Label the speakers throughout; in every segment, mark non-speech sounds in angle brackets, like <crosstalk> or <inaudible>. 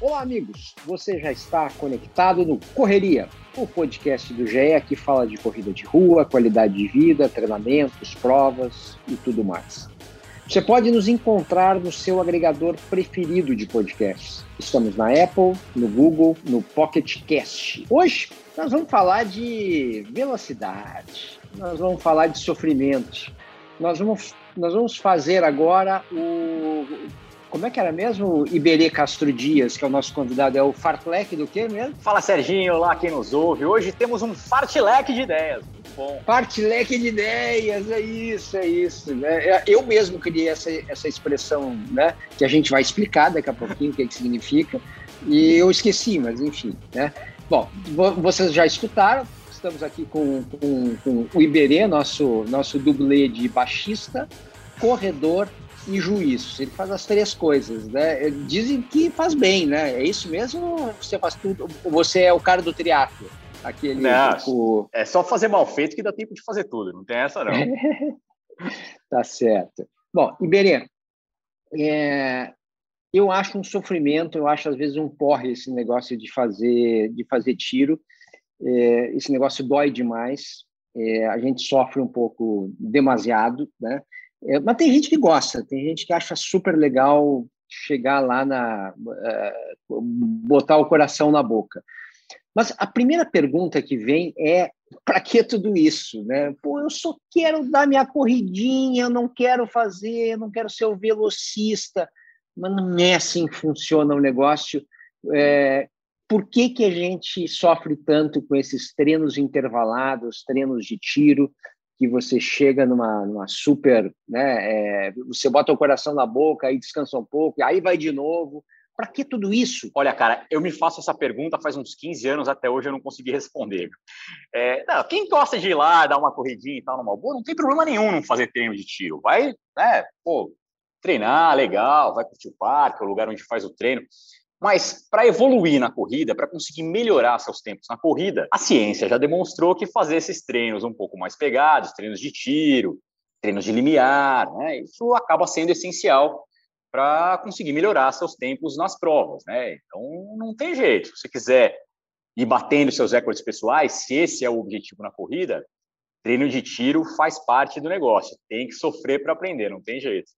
Speaker 1: Olá, amigos. Você já está conectado no Correria, o podcast do GE que fala de corrida de rua, qualidade de vida, treinamentos, provas e tudo mais. Você pode nos encontrar no seu agregador preferido de podcasts. Estamos na Apple, no Google, no Pocket Cast. Hoje nós vamos falar de velocidade, nós vamos falar de sofrimento, nós vamos, nós vamos fazer agora o. Como é que era mesmo? Iberê Castro Dias, que é o nosso convidado, é o fartlek do quê mesmo?
Speaker 2: Fala Serginho, olá quem nos ouve. Hoje temos um fartlek de ideias. Muito bom.
Speaker 1: Fartlek de ideias, é isso, é isso. Né? Eu mesmo criei essa, essa expressão, né? Que a gente vai explicar daqui a pouquinho o que, que significa. E eu esqueci, mas enfim, né? Bom, vocês já escutaram, estamos aqui com, com, com o Iberê, nosso, nosso dublê de baixista, corredor e juiz. Ele faz as três coisas, né? Dizem que faz bem, né? É isso mesmo? Você faz tudo? Você é o cara do triatlo? Aquele
Speaker 2: não, tipo... é só fazer mal feito que dá tempo de fazer tudo. Não tem essa não. <laughs>
Speaker 1: tá certo. Bom, Iberê, é, eu acho um sofrimento, eu acho às vezes um porre esse negócio de fazer de fazer tiro. É, esse negócio dói demais, é, a gente sofre um pouco demasiado, né? É, mas tem gente que gosta, tem gente que acha super legal chegar lá na uh, botar o coração na boca. Mas a primeira pergunta que vem é para que tudo isso, né? Pô, eu só quero dar minha corridinha, eu não quero fazer, eu não quero ser o velocista, mas não é assim que funciona o negócio. É, por que, que a gente sofre tanto com esses treinos intervalados, treinos de tiro, que você chega numa, numa super, né, é, você bota o coração na boca, aí descansa um pouco, aí vai de novo. Para que tudo isso?
Speaker 2: Olha, cara, eu me faço essa pergunta faz uns 15 anos, até hoje eu não consegui <laughs> responder. É, não, quem gosta de ir lá, dar uma corridinha e tal numa boa, não tem problema nenhum não fazer treino de tiro. Vai, né, pô, treinar, legal, vai curtir o parque, o lugar onde faz o treino. Mas para evoluir na corrida, para conseguir melhorar seus tempos na corrida, a ciência já demonstrou que fazer esses treinos um pouco mais pegados, treinos de tiro, treinos de limiar, né, isso acaba sendo essencial para conseguir melhorar seus tempos nas provas, né? Então não tem jeito. Se você quiser ir batendo seus recordes pessoais, se esse é o objetivo na corrida, treino de tiro faz parte do negócio. Tem que sofrer para aprender, não tem jeito.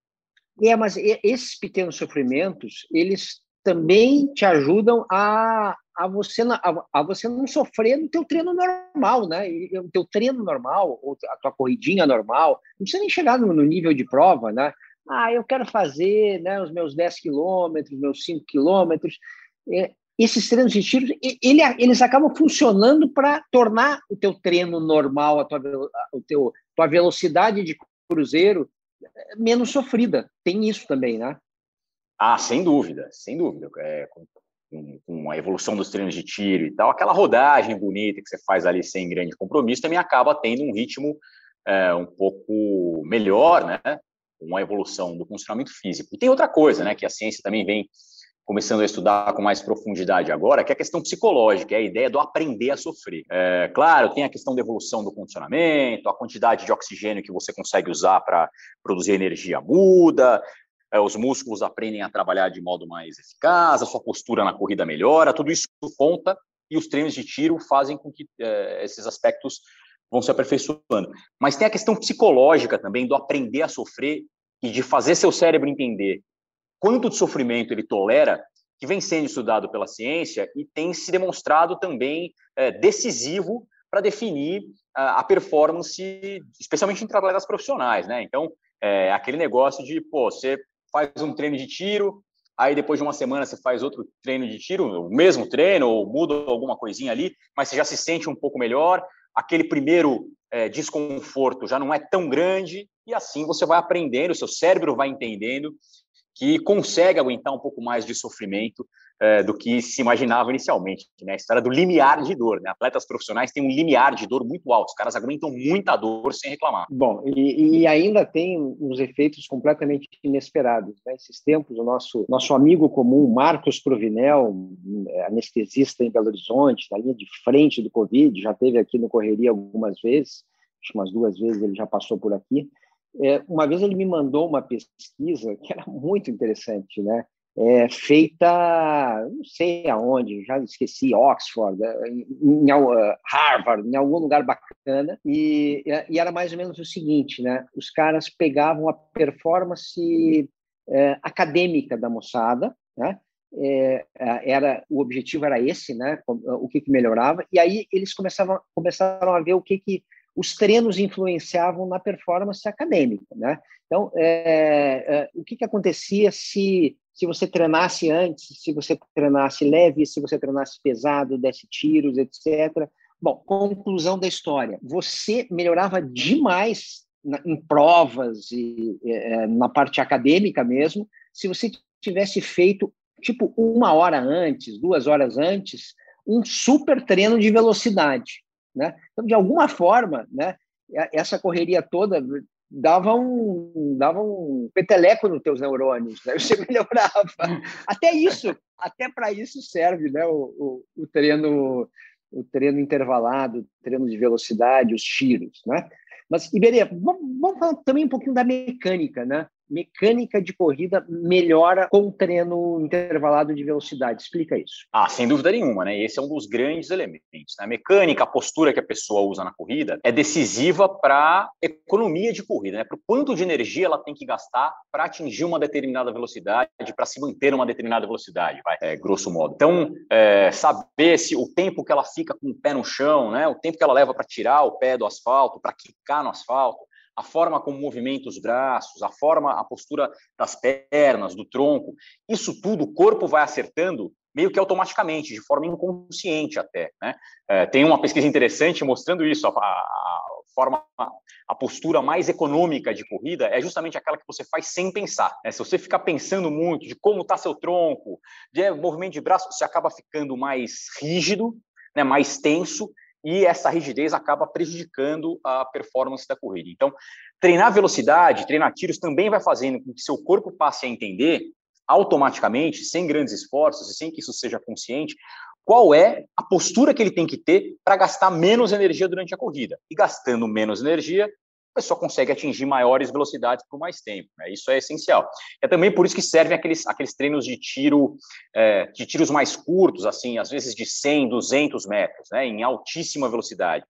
Speaker 1: É, mas esses pequenos sofrimentos, eles também te ajudam a, a, você, a, a você não sofrer no teu treino normal, né? O teu treino normal, ou a tua corridinha normal, não precisa nem chegar no, no nível de prova, né? Ah, eu quero fazer né, os meus 10 quilômetros, meus 5 quilômetros. É, esses treinos de tiro, ele, eles acabam funcionando para tornar o teu treino normal, a tua, o teu, tua velocidade de cruzeiro é, menos sofrida. Tem isso também, né?
Speaker 2: Ah, sem dúvida, sem dúvida. É, com, com, a evolução dos treinos de tiro e tal, aquela rodagem bonita que você faz ali sem grande compromisso também acaba tendo um ritmo é, um pouco melhor, né? Com a evolução do funcionamento físico. E tem outra coisa, né? Que a ciência também vem começando a estudar com mais profundidade agora, que é a questão psicológica, é a ideia do aprender a sofrer. É, claro, tem a questão da evolução do condicionamento, a quantidade de oxigênio que você consegue usar para produzir energia muda, é, os músculos aprendem a trabalhar de modo mais eficaz, a sua postura na corrida melhora, tudo isso conta e os treinos de tiro fazem com que é, esses aspectos vão se aperfeiçoando. Mas tem a questão psicológica também do aprender a sofrer e de fazer seu cérebro entender quanto de sofrimento ele tolera, que vem sendo estudado pela ciência e tem se demonstrado também é, decisivo para definir a, a performance, especialmente em atletas profissionais, né? Então, é aquele negócio de, pô, você faz um treino de tiro, aí depois de uma semana você faz outro treino de tiro, o mesmo treino, ou muda alguma coisinha ali, mas você já se sente um pouco melhor, aquele primeiro é, desconforto já não é tão grande, e assim você vai aprendendo, seu cérebro vai entendendo que consegue aguentar um pouco mais de sofrimento é, do que se imaginava inicialmente. Né? A história do limiar de dor. Né? Atletas profissionais têm um limiar de dor muito alto. Os caras aguentam muita dor sem reclamar.
Speaker 1: Bom, e, e ainda tem uns efeitos completamente inesperados. Né? Esses tempos, o nosso, nosso amigo comum, Marcos Provinel, anestesista em Belo Horizonte, na linha de frente do Covid, já teve aqui no Correria algumas vezes, acho que umas duas vezes ele já passou por aqui. É, uma vez ele me mandou uma pesquisa que era muito interessante, né? É, feita, não sei aonde, já esqueci, Oxford, é, em, em, uh, Harvard, em algum lugar bacana, e, e, era mais ou menos o seguinte, né? Os caras pegavam a performance é, acadêmica da moçada, né? É, é era o objetivo era esse, né? O que, que melhorava, e aí eles começavam, começaram a ver o que que os treinos influenciavam na performance acadêmica, né? Então, é, é, o que, que acontecia se se você treinasse antes, se você treinasse leve, se você treinasse pesado, desse tiros, etc. Bom, conclusão da história. Você melhorava demais na, em provas e é, na parte acadêmica mesmo, se você tivesse feito, tipo, uma hora antes, duas horas antes, um super treino de velocidade. Né? Então, de alguma forma, né, essa correria toda dava um, dava um peteleco nos teus neurônios, né? você <laughs> melhorava. Até isso, até para isso serve né? o, o, o, treino o treino intervalado, o treino de velocidade, os tiros. Né? Mas, Iberê, vamos, vamos falar também um pouquinho da mecânica, né? Mecânica de corrida melhora com treino intervalado de velocidade. Explica isso.
Speaker 2: Ah, sem dúvida nenhuma, né? Esse é um dos grandes elementos. Né? A mecânica, a postura que a pessoa usa na corrida é decisiva para economia de corrida, né? Para o quanto de energia ela tem que gastar para atingir uma determinada velocidade, para se manter uma determinada velocidade, vai, é, grosso modo. Então, é, saber se o tempo que ela fica com o pé no chão, né? O tempo que ela leva para tirar o pé do asfalto, para quicar no asfalto, a forma como movimenta os braços, a forma, a postura das pernas, do tronco, isso tudo o corpo vai acertando meio que automaticamente, de forma inconsciente até. Né? É, tem uma pesquisa interessante mostrando isso, a, a, forma, a postura mais econômica de corrida é justamente aquela que você faz sem pensar. Né? Se você ficar pensando muito de como está seu tronco, de movimento de braço, você acaba ficando mais rígido, né, mais tenso, e essa rigidez acaba prejudicando a performance da corrida. Então, treinar velocidade, treinar tiros também vai fazendo com que seu corpo passe a entender automaticamente, sem grandes esforços e sem que isso seja consciente, qual é a postura que ele tem que ter para gastar menos energia durante a corrida. E gastando menos energia, a pessoa consegue atingir maiores velocidades por mais tempo. Né? Isso é essencial. É também por isso que servem aqueles, aqueles treinos de tiro, é, de tiros mais curtos, assim, às vezes de 100, 200 metros, né? em altíssima velocidade.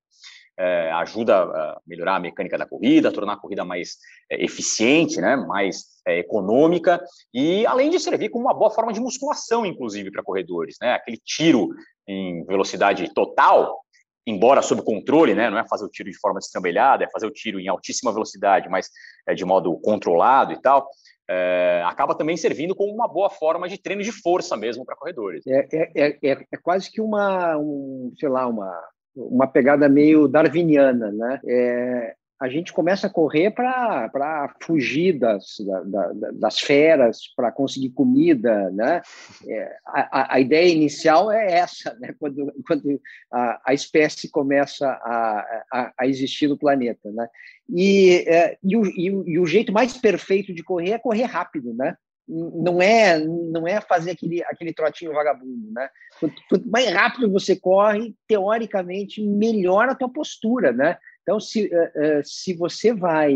Speaker 2: É, ajuda a melhorar a mecânica da corrida, tornar a corrida mais é, eficiente, né? mais é, econômica, e além de servir como uma boa forma de musculação, inclusive, para corredores. Né? Aquele tiro em velocidade total, embora sob controle, né, não é fazer o tiro de forma destrambelhada, é fazer o tiro em altíssima velocidade, mas é, de modo controlado e tal, é, acaba também servindo como uma boa forma de treino de força mesmo para corredores.
Speaker 1: É, é, é, é, quase que uma, um, sei lá, uma, uma pegada meio darwiniana, né? É, a gente começa a correr para fugir das, da, da, das feras, para conseguir comida, né? É, a, a, ideia inicial é essa, né? Quando, quando a, a espécie começa a, a, a, existir no planeta, né? E, é, e, o, e, o, e o jeito mais perfeito de correr é correr rápido, né? não é não é fazer aquele aquele trotinho vagabundo, né? Quanto, quanto, mais rápido você corre, teoricamente melhora a tua postura, né? Então, se, eh, eh, se você vai,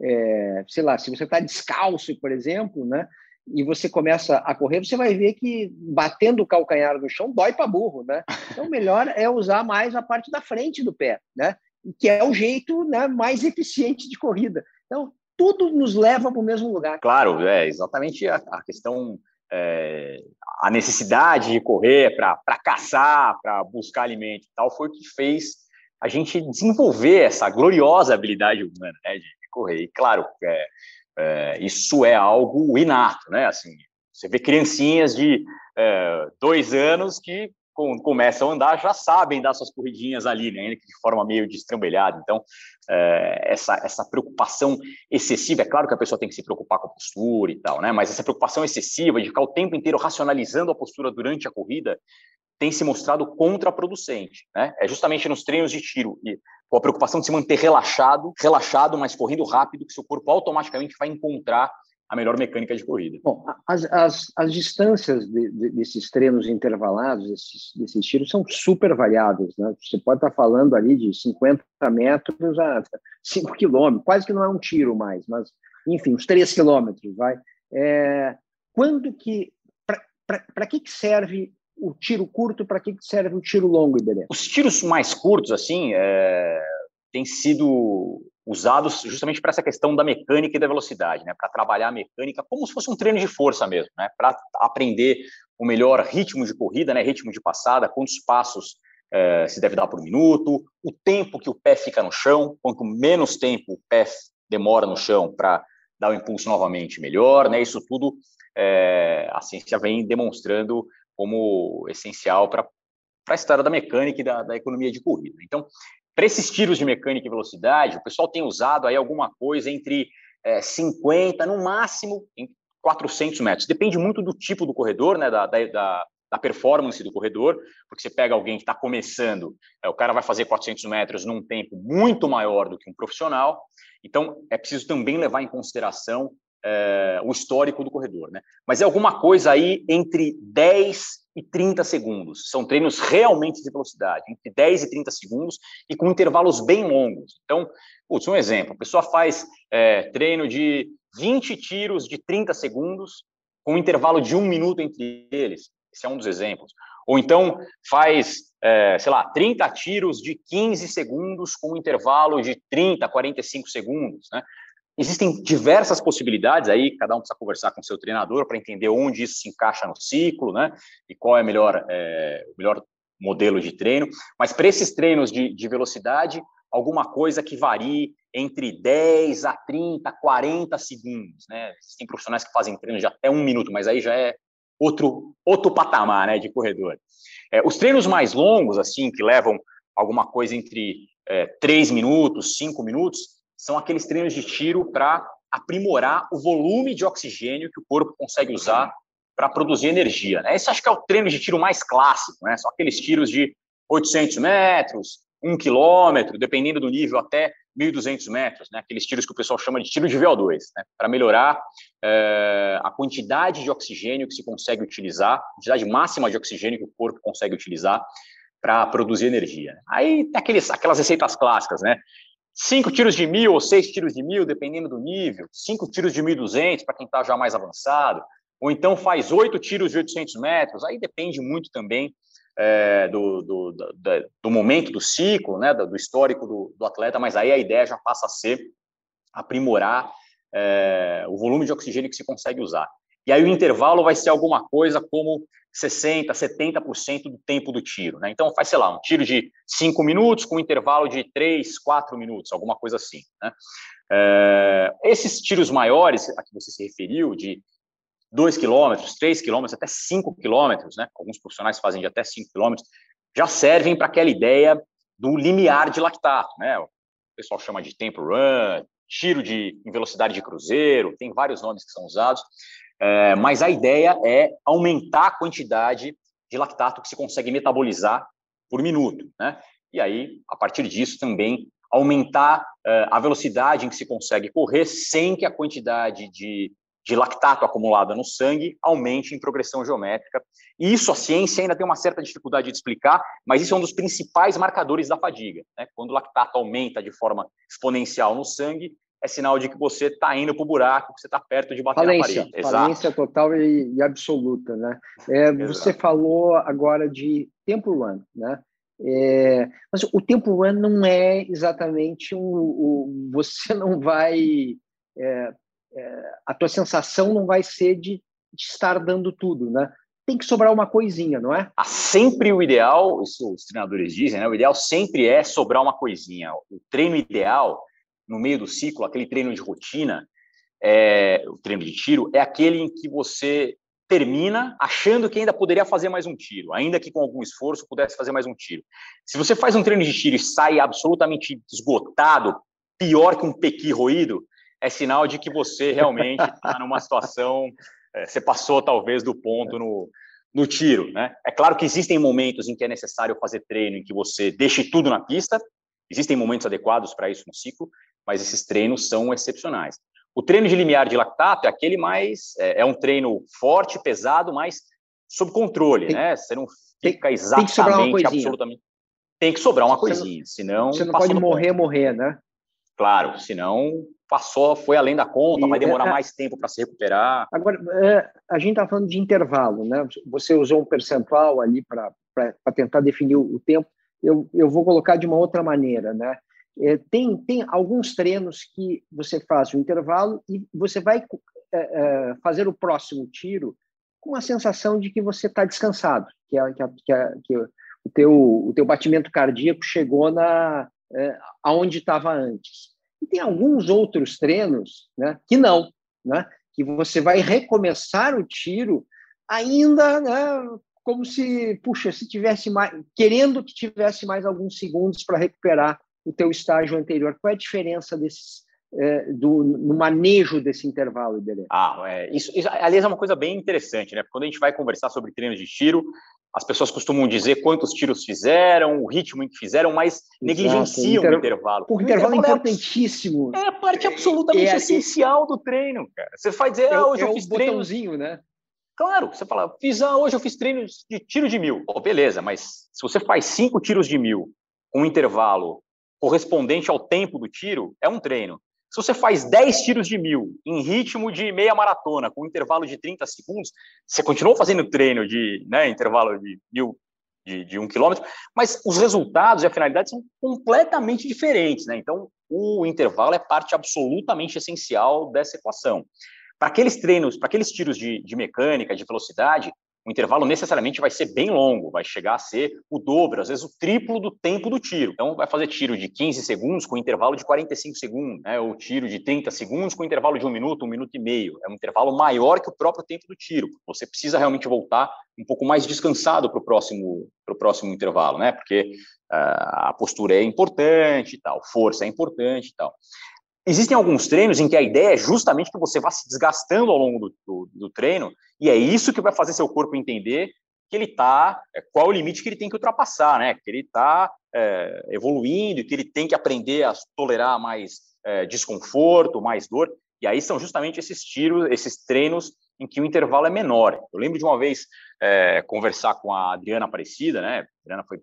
Speaker 1: é, sei lá, se você está descalço, por exemplo, né, e você começa a correr, você vai ver que batendo o calcanhar no chão dói para burro, né? Então, melhor é usar mais a parte da frente do pé, né? Que é o jeito né, mais eficiente de corrida. Então, tudo nos leva para o mesmo lugar.
Speaker 2: Claro, é exatamente a, a questão é, a necessidade de correr para caçar, para buscar alimento e tal, foi o que fez a gente desenvolver essa gloriosa habilidade humana né, de correr. E, claro, é, é, isso é algo inato, né? Assim, você vê criancinhas de é, dois anos que começam a andar já sabem dar suas corridinhas ali, né? de forma meio destrambelhada. Então, é, essa, essa preocupação excessiva, é claro que a pessoa tem que se preocupar com a postura e tal, né? mas essa preocupação excessiva de ficar o tempo inteiro racionalizando a postura durante a corrida tem se mostrado contraproducente. Né? É justamente nos treinos de tiro e com a preocupação de se manter relaxado, relaxado, mas correndo rápido, que seu corpo automaticamente vai encontrar a melhor mecânica de corrida.
Speaker 1: Bom, as, as, as distâncias de, de, desses treinos intervalados, desses, desses tiros, são super variáveis. Né? Você pode estar falando ali de 50 metros a 5 quilômetros, quase que não é um tiro mais, mas, enfim, uns 3 quilômetros, vai. É, quando que... Para que, que serve o tiro curto, para que, serve o tiro longo, Iberê?
Speaker 2: Os tiros mais curtos, assim, é, têm sido usados justamente para essa questão da mecânica e da velocidade, né? Para trabalhar a mecânica como se fosse um treino de força mesmo, né? Para aprender o melhor ritmo de corrida, né? Ritmo de passada, quantos passos é, se deve dar por minuto, o tempo que o pé fica no chão, quanto menos tempo o pé demora no chão para dar o impulso novamente, melhor, né? Isso tudo é, a ciência vem demonstrando como essencial para a história da mecânica e da, da economia de corrida. Então, para esses tiros de mecânica e velocidade, o pessoal tem usado aí alguma coisa entre é, 50, no máximo, em 400 metros. Depende muito do tipo do corredor, né, da, da, da performance do corredor, porque você pega alguém que está começando, é, o cara vai fazer 400 metros num tempo muito maior do que um profissional, então é preciso também levar em consideração é, o histórico do corredor. Né? Mas é alguma coisa aí entre 10 e 30 segundos. São treinos realmente de velocidade, entre 10 e 30 segundos e com intervalos bem longos. Então, putz, um exemplo: a pessoa faz é, treino de 20 tiros de 30 segundos, com um intervalo de um minuto entre eles. Esse é um dos exemplos. Ou então faz, é, sei lá, 30 tiros de 15 segundos com um intervalo de 30, 45 segundos. Né? Existem diversas possibilidades aí, cada um precisa conversar com seu treinador para entender onde isso se encaixa no ciclo, né? E qual é, melhor, é, o melhor modelo de treino. Mas para esses treinos de, de velocidade, alguma coisa que varie entre 10 a 30, 40 segundos, né? Tem profissionais que fazem treinos de até um minuto, mas aí já é outro, outro patamar, né, de corredor. É, os treinos mais longos, assim, que levam alguma coisa entre é, 3 minutos, 5 minutos, são aqueles treinos de tiro para aprimorar o volume de oxigênio que o corpo consegue usar para produzir energia. Né? Esse acho que é o treino de tiro mais clássico, né? São aqueles tiros de 800 metros, 1 quilômetro, dependendo do nível, até 1.200 metros, né? Aqueles tiros que o pessoal chama de tiro de VO2, né? Para melhorar é, a quantidade de oxigênio que se consegue utilizar, a quantidade máxima de oxigênio que o corpo consegue utilizar para produzir energia. Aí tem aqueles, aquelas receitas clássicas, né? Cinco tiros de mil ou seis tiros de mil, dependendo do nível, cinco tiros de 1.200 para quem está já mais avançado, ou então faz oito tiros de 800 metros, aí depende muito também é, do, do, do, momento do ciclo, né, do, histórico do, do, atleta, mas aí a ideia já passa a ser aprimorar é, o volume de oxigênio que se consegue usar. E aí o intervalo vai ser alguma coisa como 60%, 70% do tempo do tiro. Né? Então, faz, sei lá, um tiro de 5 minutos com um intervalo de 3, 4 minutos, alguma coisa assim. Né? É, esses tiros maiores a que você se referiu, de 2 quilômetros, 3 quilômetros, até 5 quilômetros, né? alguns profissionais fazem de até 5 quilômetros, já servem para aquela ideia do limiar de lactato. Né? O pessoal chama de tempo run, tiro de, em velocidade de cruzeiro, tem vários nomes que são usados. É, mas a ideia é aumentar a quantidade de lactato que se consegue metabolizar por minuto, né? E aí, a partir disso, também aumentar é, a velocidade em que se consegue correr sem que a quantidade de, de lactato acumulada no sangue aumente em progressão geométrica. E isso a ciência ainda tem uma certa dificuldade de explicar, mas isso é um dos principais marcadores da fadiga. Né? Quando o lactato aumenta de forma exponencial no sangue, é sinal de que você está indo para o buraco, que você está perto de bater
Speaker 1: falência,
Speaker 2: na parede.
Speaker 1: Falência Exato. total e, e absoluta, né? É, você falou agora de tempo run, né? É, mas o tempo run não é exatamente um, um você não vai é, é, a tua sensação não vai ser de, de, estar dando tudo, né? Tem que sobrar uma coisinha, não é?
Speaker 2: Ah, sempre o ideal, isso os treinadores dizem, né? O ideal sempre é sobrar uma coisinha. O treino ideal no meio do ciclo, aquele treino de rotina, é, o treino de tiro, é aquele em que você termina achando que ainda poderia fazer mais um tiro, ainda que com algum esforço pudesse fazer mais um tiro. Se você faz um treino de tiro e sai absolutamente esgotado, pior que um pequi roído, é sinal de que você realmente está <laughs> numa situação, é, você passou talvez do ponto no, no tiro, né? É claro que existem momentos em que é necessário fazer treino, em que você deixe tudo na pista, existem momentos adequados para isso no ciclo, mas esses treinos são excepcionais. O treino de limiar de lactato é aquele mais. É, é um treino forte, pesado, mas sob controle, tem, né? Você não fica exatamente, tem que absolutamente. Tem que sobrar uma coisinha,
Speaker 1: você
Speaker 2: senão.
Speaker 1: Você não pode morrer, ponto. morrer, né?
Speaker 2: Claro, senão passou, foi além da conta, e, vai demorar é, mais tempo para se recuperar.
Speaker 1: Agora, é, a gente está falando de intervalo, né? Você usou um percentual ali para tentar definir o tempo. Eu, eu vou colocar de uma outra maneira, né? É, tem, tem alguns treinos que você faz o intervalo e você vai é, é, fazer o próximo tiro com a sensação de que você está descansado, que, é, que, é, que, é, que, o, teu, o teu batimento cardíaco chegou na aonde estava antes. E tem alguns outros treinos né, que não, né, que você vai recomeçar o tiro ainda né, como se, puxa, se tivesse mais, querendo que tivesse mais alguns segundos para recuperar o teu estágio anterior. Qual é a diferença desses, é, do, no manejo desse intervalo, Iberê?
Speaker 2: Ah, é, isso, isso, aliás, é uma coisa bem interessante, né? Quando a gente vai conversar sobre treinos de tiro, as pessoas costumam dizer quantos tiros fizeram, o ritmo em que fizeram, mas Exato, negligenciam o, inter... o intervalo.
Speaker 1: O intervalo é importantíssimo.
Speaker 2: É a parte absolutamente é, é, essencial do treino, cara. Você faz dizer, ah, hoje eu fiz treino.
Speaker 1: né?
Speaker 2: Claro, você fala, fiz, ah, hoje eu fiz treinos de tiro de mil. Oh, beleza, mas se você faz cinco tiros de mil com um intervalo correspondente ao tempo do tiro, é um treino. Se você faz 10 tiros de mil em ritmo de meia maratona, com intervalo de 30 segundos, você continua fazendo treino de né, intervalo de mil, de, de um quilômetro, mas os resultados e a finalidade são completamente diferentes. Né? Então, o intervalo é parte absolutamente essencial dessa equação. Para aqueles treinos, para aqueles tiros de, de mecânica, de velocidade, o intervalo necessariamente vai ser bem longo, vai chegar a ser o dobro, às vezes o triplo do tempo do tiro. Então, vai fazer tiro de 15 segundos com intervalo de 45 segundos, né? ou tiro de 30 segundos com intervalo de um minuto, um minuto e meio. É um intervalo maior que o próprio tempo do tiro. Você precisa realmente voltar um pouco mais descansado para o próximo, próximo intervalo, né? porque uh, a postura é importante e tal, força é importante e tal. Existem alguns treinos em que a ideia é justamente que você vá se desgastando ao longo do, do, do treino, e é isso que vai fazer seu corpo entender que ele está, é, qual o limite que ele tem que ultrapassar, né? Que ele está é, evoluindo, que ele tem que aprender a tolerar mais é, desconforto, mais dor. E aí são justamente esses tiros, esses treinos em que o intervalo é menor. Eu lembro de uma vez é, conversar com a Adriana Aparecida, né? A Adriana foi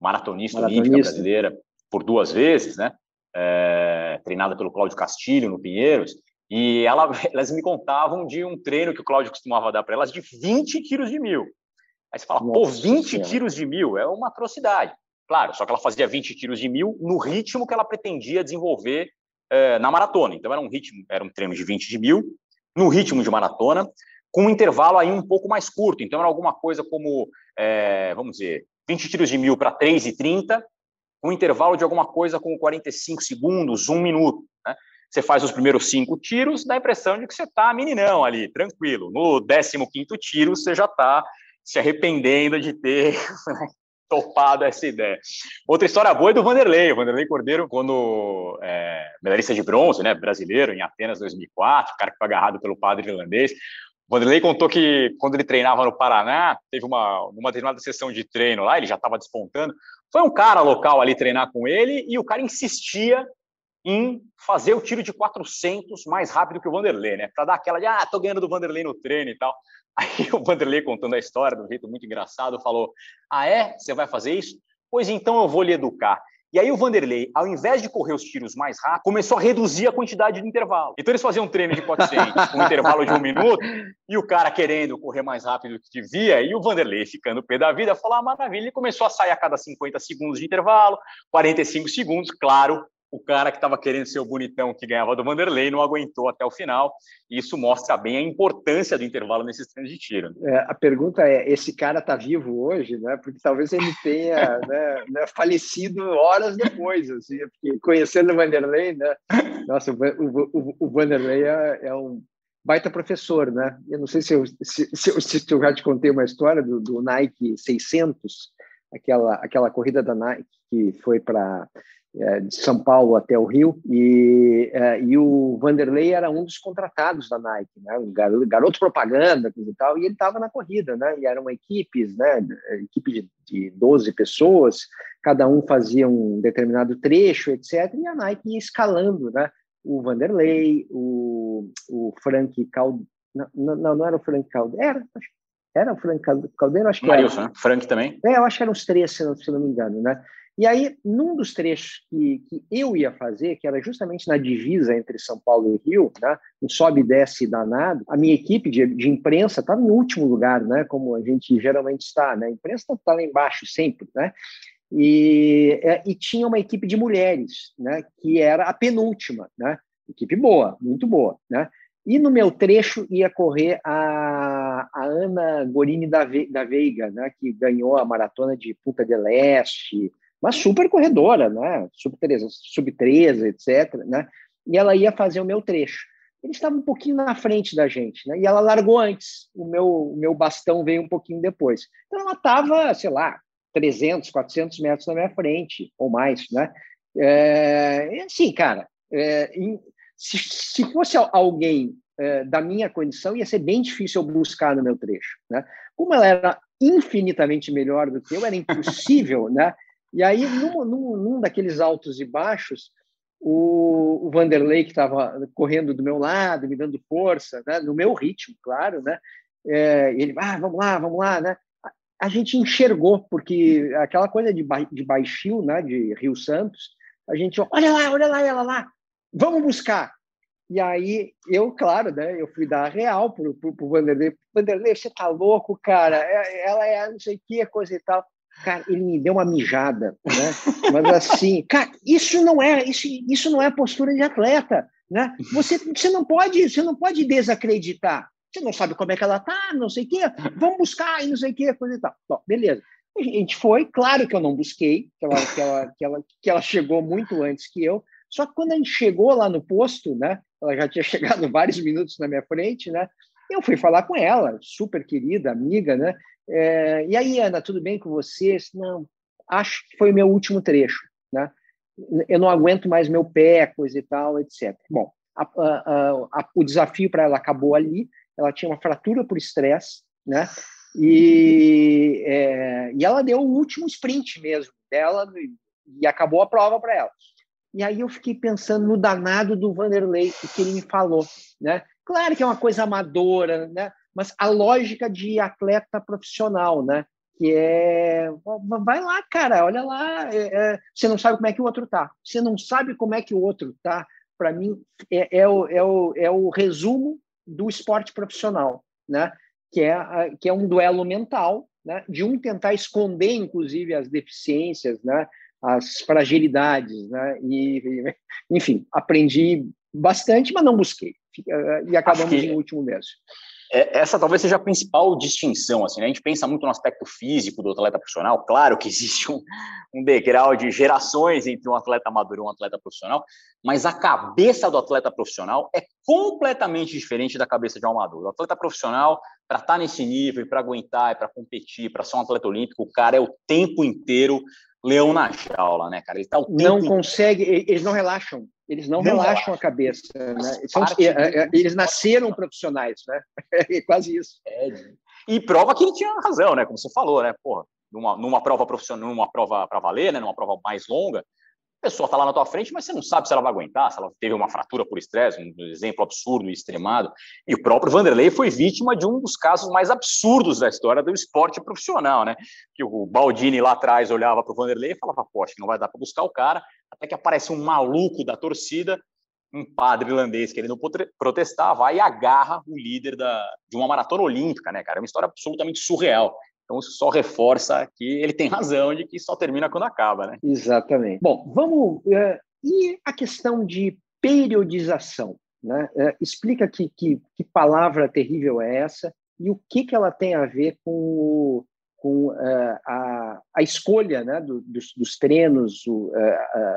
Speaker 2: maratonista, maratonista. olímpica brasileira por duas vezes, né? É, treinada pelo Cláudio Castilho no Pinheiros, e ela, <laughs> elas me contavam de um treino que o Cláudio costumava dar para elas de 20 quilos de mil. Aí você fala, Nossa, pô, 20 quilos de mil é uma atrocidade. Claro, só que ela fazia 20 quilos de mil no ritmo que ela pretendia desenvolver é, na maratona. Então era um ritmo, era um treino de 20 de mil, no ritmo de maratona, com um intervalo aí um pouco mais curto. Então era alguma coisa como, é, vamos dizer, 20 tiros de mil para 3,30 um intervalo de alguma coisa com 45 segundos, um minuto. Né? Você faz os primeiros cinco tiros, dá a impressão de que você está meninão ali, tranquilo. No 15 tiro, você já está se arrependendo de ter <laughs> né, topado essa ideia. Outra história boa é do Vanderlei. O Vanderlei Cordeiro, quando é, medalhista de bronze, né, brasileiro, em Atenas 2004, o cara que foi agarrado pelo padre irlandês. O Vanderlei contou que quando ele treinava no Paraná, teve uma, uma determinada sessão de treino lá, ele já estava despontando, foi um cara local ali treinar com ele e o cara insistia em fazer o tiro de 400 mais rápido que o Vanderlei, né? Para dar aquela de, ah, tô ganhando do Vanderlei no treino e tal. <laughs> Aí o Vanderlei, contando a história de um jeito muito engraçado, falou: Ah, é? Você vai fazer isso? Pois então eu vou lhe educar. E aí o Vanderlei, ao invés de correr os tiros mais rápido, começou a reduzir a quantidade de intervalo. Então eles faziam um treino de 400 com um intervalo de um minuto, e o cara querendo correr mais rápido do que devia, e o Vanderlei ficando pé da vida, falou, ah, maravilha, ele começou a sair a cada 50 segundos de intervalo, 45 segundos, claro, o cara que estava querendo ser o bonitão que ganhava do Vanderlei não aguentou até o final. E isso mostra bem a importância do intervalo nesses treinos de tiro.
Speaker 1: É, a pergunta é: esse cara está vivo hoje, né? Porque talvez ele tenha <laughs> né, né, falecido horas depois, assim, porque conhecendo o Vanderlei, né? Nossa, o, o, o Vanderlei é, é um baita professor, né? Eu não sei se eu, se, se, eu, se eu já te contei uma história do, do Nike 600, aquela, aquela corrida da Nike que foi para de São Paulo até o Rio, e, é, e o Vanderlei era um dos contratados da Nike, né? um garoto, garoto propaganda e tal, e ele estava na corrida, né? e eram equipes, né? equipe de, de 12 pessoas, cada um fazia um determinado trecho, etc., e a Nike ia escalando né? o Vanderlei, o, o Frank Caldeira, não, não, não era o Frank Caldeira, era, era o Frank Caldeira, acho que
Speaker 2: Marilson,
Speaker 1: era.
Speaker 2: Frank também.
Speaker 1: É, eu acho que eram os três, se não, se não me engano, né? E aí, num dos trechos que, que eu ia fazer, que era justamente na divisa entre São Paulo e Rio, né, um sobe e desce danado, a minha equipe de, de imprensa estava em último lugar, né, como a gente geralmente está, né, a imprensa está lá embaixo sempre, né, e, é, e tinha uma equipe de mulheres, né, que era a penúltima, né, equipe boa, muito boa, né, e no meu trecho ia correr a, a Ana Gorini da, Ve, da Veiga, né, que ganhou a maratona de Punta del Este, uma super corredora, né? Sub 13, sub 13, etc. Né? E ela ia fazer o meu trecho. Ele estava um pouquinho na frente da gente, né? E ela largou antes. O meu, o meu bastão veio um pouquinho depois. Então ela estava, sei lá, 300, 400 metros na minha frente ou mais, né? É, assim, cara, é, se, se fosse alguém é, da minha condição, ia ser bem difícil eu buscar no meu trecho, né? Como ela era infinitamente melhor do que eu, era impossível, <laughs> né? E aí, num, num, num daqueles altos e baixos, o, o Vanderlei, que estava correndo do meu lado, me dando força, né? no meu ritmo, claro, né? É, ele, ah, vamos lá, vamos lá, né? A, gente enxergou, porque aquela coisa de, ba de Baixio, né? de Rio Santos, a gente, olha lá, olha lá, ela lá, vamos buscar. E aí, eu, claro, né, eu fui dar a real pro, pro Vanderlei. Vanderlei, você tá louco, cara? É, ela é não sei o que, coisa e tal. Cara, ele me deu uma mijada, né? Mas assim, cara, isso não é isso, isso não é postura de atleta, né? Você, você não pode você não pode desacreditar. Você não sabe como é que ela tá, não sei o quê. Vamos buscar e não sei o quê, coisa e tal. Bom, beleza. A gente foi, claro que eu não busquei, que ela, que ela, que ela, que ela chegou muito antes que eu. Só que quando a gente chegou lá no posto, né? Ela já tinha <laughs> chegado vários minutos na minha frente, né? Eu fui falar com ela, super querida, amiga, né? É, e aí, Ana, tudo bem com você? Não, acho que foi o meu último trecho, né? Eu não aguento mais meu pé, coisa e tal, etc. Bom, a, a, a, o desafio para ela acabou ali. Ela tinha uma fratura por estresse, né? E, é, e ela deu o último sprint mesmo dela e acabou a prova para ela. E aí eu fiquei pensando no danado do Vanderlei, o que ele me falou, né? Claro que é uma coisa amadora, né? Mas a lógica de atleta profissional, né? Que é, vai lá, cara, olha lá, é, é, você não sabe como é que o outro tá, você não sabe como é que o outro tá. Para mim, é, é, o, é, o, é o resumo do esporte profissional, né? Que é, que é um duelo mental, né? De um tentar esconder, inclusive, as deficiências, né? As fragilidades, né? E, enfim, aprendi bastante, mas não busquei. E acabamos que... em último mesmo.
Speaker 2: É, essa talvez seja a principal distinção. Assim, né? A gente pensa muito no aspecto físico do atleta profissional. Claro que <laughs> existe um, um, degrau de gerações entre um atleta amador e um atleta profissional, mas a cabeça do atleta profissional é completamente diferente da cabeça de um amador. O atleta profissional, para estar tá nesse nível, para aguentar, para competir, para ser um atleta olímpico, o cara é o tempo inteiro leão na jaula, né, cara? Ele tá o tempo
Speaker 1: não consegue, eles não relaxam. Eles não, não relaxam a cabeça, né? São, é, é, eles nasceram profissionais, né? <laughs> É quase isso. É,
Speaker 2: e prova que ele tinha razão, né? Como você falou, né? Porra, numa, numa prova profissional, numa prova para valer, né? Numa prova mais longa, pessoa está lá na tua frente, mas você não sabe se ela vai aguentar, se ela teve uma fratura por estresse, um exemplo absurdo e extremado. E o próprio Vanderlei foi vítima de um dos casos mais absurdos da história do esporte profissional, né? Que o Baldini lá atrás olhava para o Vanderlei e falava, poxa, não vai dar para buscar o cara, até que aparece um maluco da torcida, um padre irlandês querendo protestar, vai e agarra o líder da, de uma maratona olímpica, né, cara? É uma história absolutamente surreal. Então, isso só reforça que ele tem razão de que só termina quando acaba, né?
Speaker 1: Exatamente. Bom, vamos. Uh, e a questão de periodização? Né? Uh, explica que, que, que, palavra terrível é essa e o que, que ela tem a ver com o, com uh, a, a escolha né, do, dos, dos, treinos, uh,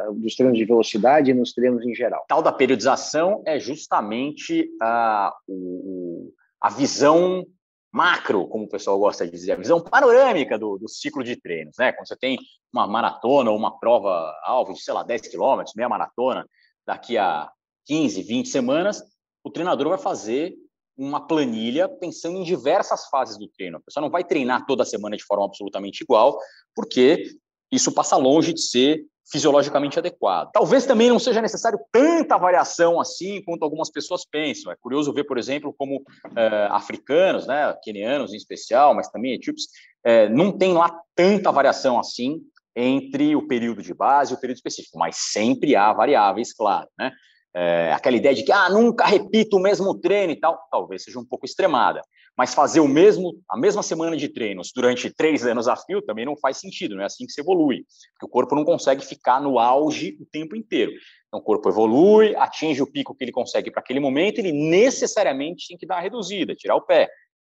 Speaker 1: uh, dos treinos de velocidade e nos treinos em geral.
Speaker 2: Tal da periodização é justamente a, o, a visão macro, como o pessoal gosta de dizer, a visão panorâmica do, do ciclo de treinos, né? Quando você tem uma maratona ou uma prova alvo de, sei lá, 10 quilômetros, meia maratona, daqui a 15, 20 semanas, o treinador vai fazer uma planilha pensando em diversas fases do treino. A pessoa não vai treinar toda semana de forma absolutamente igual, porque isso passa longe de ser fisiologicamente adequado. Talvez também não seja necessário tanta variação assim quanto algumas pessoas pensam. É curioso ver, por exemplo, como é, africanos, né, quenianos em especial, mas também etíopes, é, não tem lá tanta variação assim entre o período de base e o período específico, mas sempre há variáveis, claro, né? é, aquela ideia de que ah, nunca repito o mesmo treino e tal, talvez seja um pouco extremada. Mas fazer o mesmo, a mesma semana de treinos durante três anos a fio também não faz sentido, não é assim que se evolui. Porque o corpo não consegue ficar no auge o tempo inteiro. Então o corpo evolui, atinge o pico que ele consegue para aquele momento, ele necessariamente tem que dar uma reduzida, tirar o pé.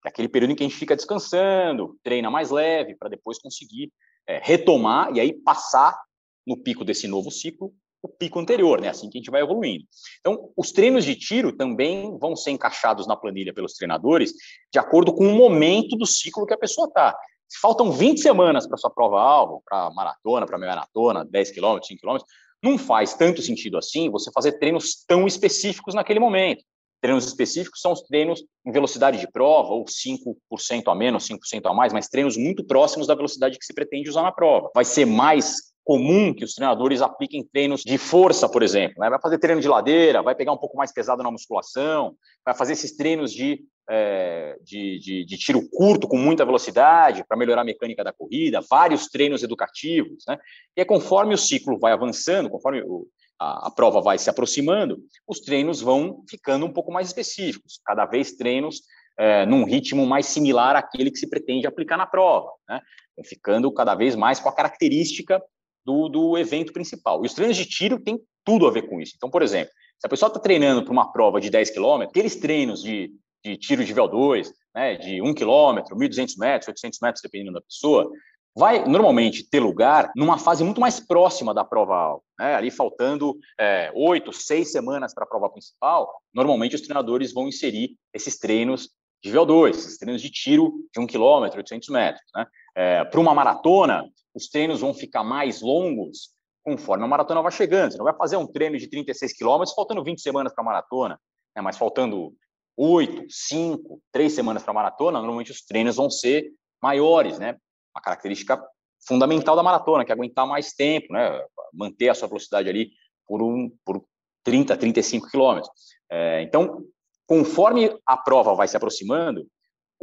Speaker 2: É aquele período em que a gente fica descansando, treina mais leve, para depois conseguir é, retomar e aí passar no pico desse novo ciclo o pico anterior, né? Assim que a gente vai evoluindo. Então, os treinos de tiro também vão ser encaixados na planilha pelos treinadores de acordo com o momento do ciclo que a pessoa está. Se faltam 20 semanas para sua prova-alvo, para maratona, para meia maratona, 10 km, 5 km, não faz tanto sentido assim você fazer treinos tão específicos naquele momento. Treinos específicos são os treinos em velocidade de prova, ou 5% a menos, 5% a mais, mas treinos muito próximos da velocidade que se pretende usar na prova. Vai ser mais comum que os treinadores apliquem treinos de força, por exemplo. Né? Vai fazer treino de ladeira, vai pegar um pouco mais pesado na musculação, vai fazer esses treinos de, é, de, de, de, tiro curto com muita velocidade para melhorar a mecânica da corrida, vários treinos educativos. Né? E é conforme o ciclo vai avançando, conforme o, a, a prova vai se aproximando, os treinos vão ficando um pouco mais específicos, cada vez treinos é, num ritmo mais similar àquele que se pretende aplicar na prova, né? ficando cada vez mais com a característica do, do evento principal. E os treinos de tiro têm tudo a ver com isso. Então, por exemplo, se a pessoa está treinando para uma prova de 10 km, aqueles treinos de, de tiro de VO2, né, de 1 km, 1.200 metros, 800 metros, dependendo da pessoa, vai normalmente ter lugar numa fase muito mais próxima da prova-alvo, né? ali faltando é, oito, seis semanas para a prova principal, normalmente os treinadores vão inserir esses treinos de VO2, esses treinos de tiro de 1 km, 800 metros. Né? É, para uma maratona, os treinos vão ficar mais longos conforme a maratona vai chegando. Você não vai fazer um treino de 36 quilômetros faltando 20 semanas para a maratona, né? mas faltando 8, 5, 3 semanas para a maratona, normalmente os treinos vão ser maiores, né? Uma característica fundamental da maratona, que é aguentar mais tempo, né? Manter a sua velocidade ali por, um, por 30, 35 quilômetros. É, então, conforme a prova vai se aproximando,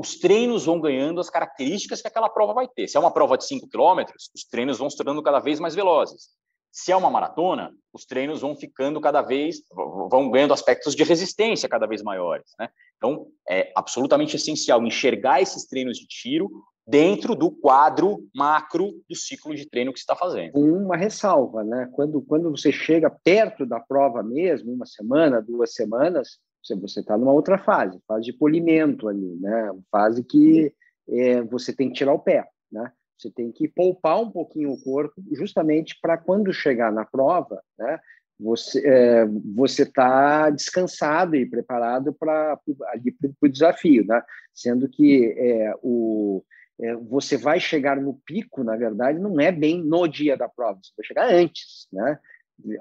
Speaker 2: os treinos vão ganhando as características que aquela prova vai ter. Se é uma prova de 5 quilômetros, os treinos vão se tornando cada vez mais velozes. Se é uma maratona, os treinos vão ficando cada vez, vão ganhando aspectos de resistência cada vez maiores. Né? Então, é absolutamente essencial enxergar esses treinos de tiro dentro do quadro macro do ciclo de treino que você está fazendo.
Speaker 1: Uma ressalva, né? Quando, quando você chega perto da prova mesmo, uma semana, duas semanas, você está numa outra fase, fase de polimento ali, né? Fase que é, você tem que tirar o pé, né? Você tem que poupar um pouquinho o corpo, justamente para quando chegar na prova, né? Você é, você está descansado e preparado para o desafio, né? Sendo que é, o é, você vai chegar no pico, na verdade, não é bem no dia da prova, você vai chegar antes, né?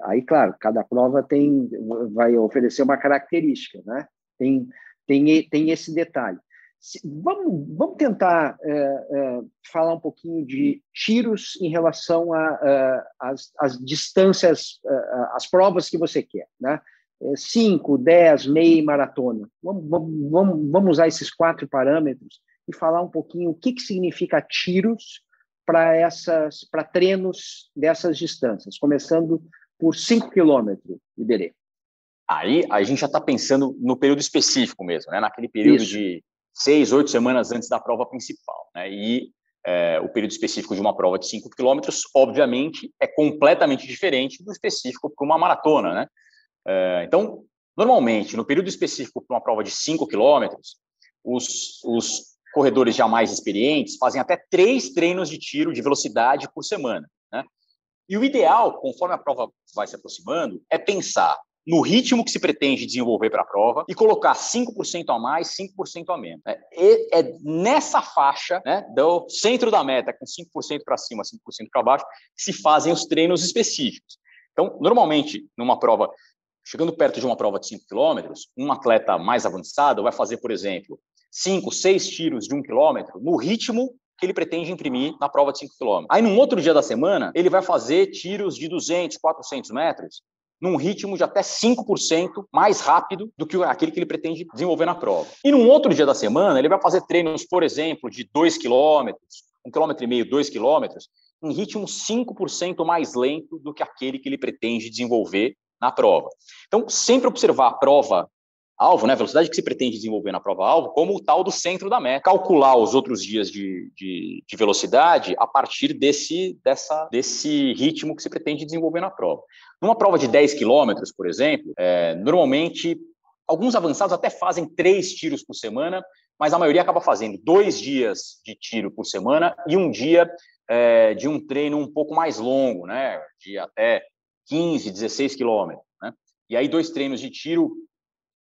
Speaker 1: Aí, claro, cada prova tem, vai oferecer uma característica, né? Tem, tem, tem esse detalhe. Vamos, vamos tentar é, é, falar um pouquinho de tiros em relação às é, distâncias, é, as provas que você quer, né? 5, 10, meia maratona. Vamos, vamos, vamos usar esses quatro parâmetros e falar um pouquinho o que, que significa tiros para essas para treinos dessas distâncias, começando por 5 quilômetros, Iberê.
Speaker 2: Aí a gente já está pensando no período específico mesmo, né? naquele período Isso. de seis, oito semanas antes da prova principal. Né? E é, o período específico de uma prova de 5 quilômetros, obviamente, é completamente diferente do específico para uma maratona. Né? É, então, normalmente, no período específico para uma prova de 5 quilômetros, os, os corredores já mais experientes fazem até três treinos de tiro de velocidade por semana. Né? E o ideal, conforme a prova vai se aproximando, é pensar no ritmo que se pretende desenvolver para a prova e colocar 5% a mais, 5% a menos. É, é nessa faixa, né, do centro da meta, com 5% para cima, 5% para baixo, que se fazem os treinos específicos. Então, normalmente, numa prova, chegando perto de uma prova de 5 km, um atleta mais avançado vai fazer, por exemplo, 5, 6 tiros de 1 km no ritmo que ele pretende imprimir na prova de 5 km. Aí, num outro dia da semana, ele vai fazer tiros de 200, 400 metros num ritmo de até 5% mais rápido do que aquele que ele pretende desenvolver na prova. E num outro dia da semana, ele vai fazer treinos, por exemplo, de 2 km, 1 km e meio, 2 km, em ritmo 5% mais lento do que aquele que ele pretende desenvolver na prova. Então, sempre observar a prova alvo, né, velocidade que se pretende desenvolver na prova alvo, como o tal do centro da meta. Calcular os outros dias de, de, de, velocidade a partir desse, dessa, desse ritmo que se pretende desenvolver na prova. Numa prova de 10 quilômetros, por exemplo, é, normalmente alguns avançados até fazem três tiros por semana, mas a maioria acaba fazendo dois dias de tiro por semana e um dia é, de um treino um pouco mais longo, né, de até 15, 16 quilômetros. Né? E aí, dois treinos de tiro,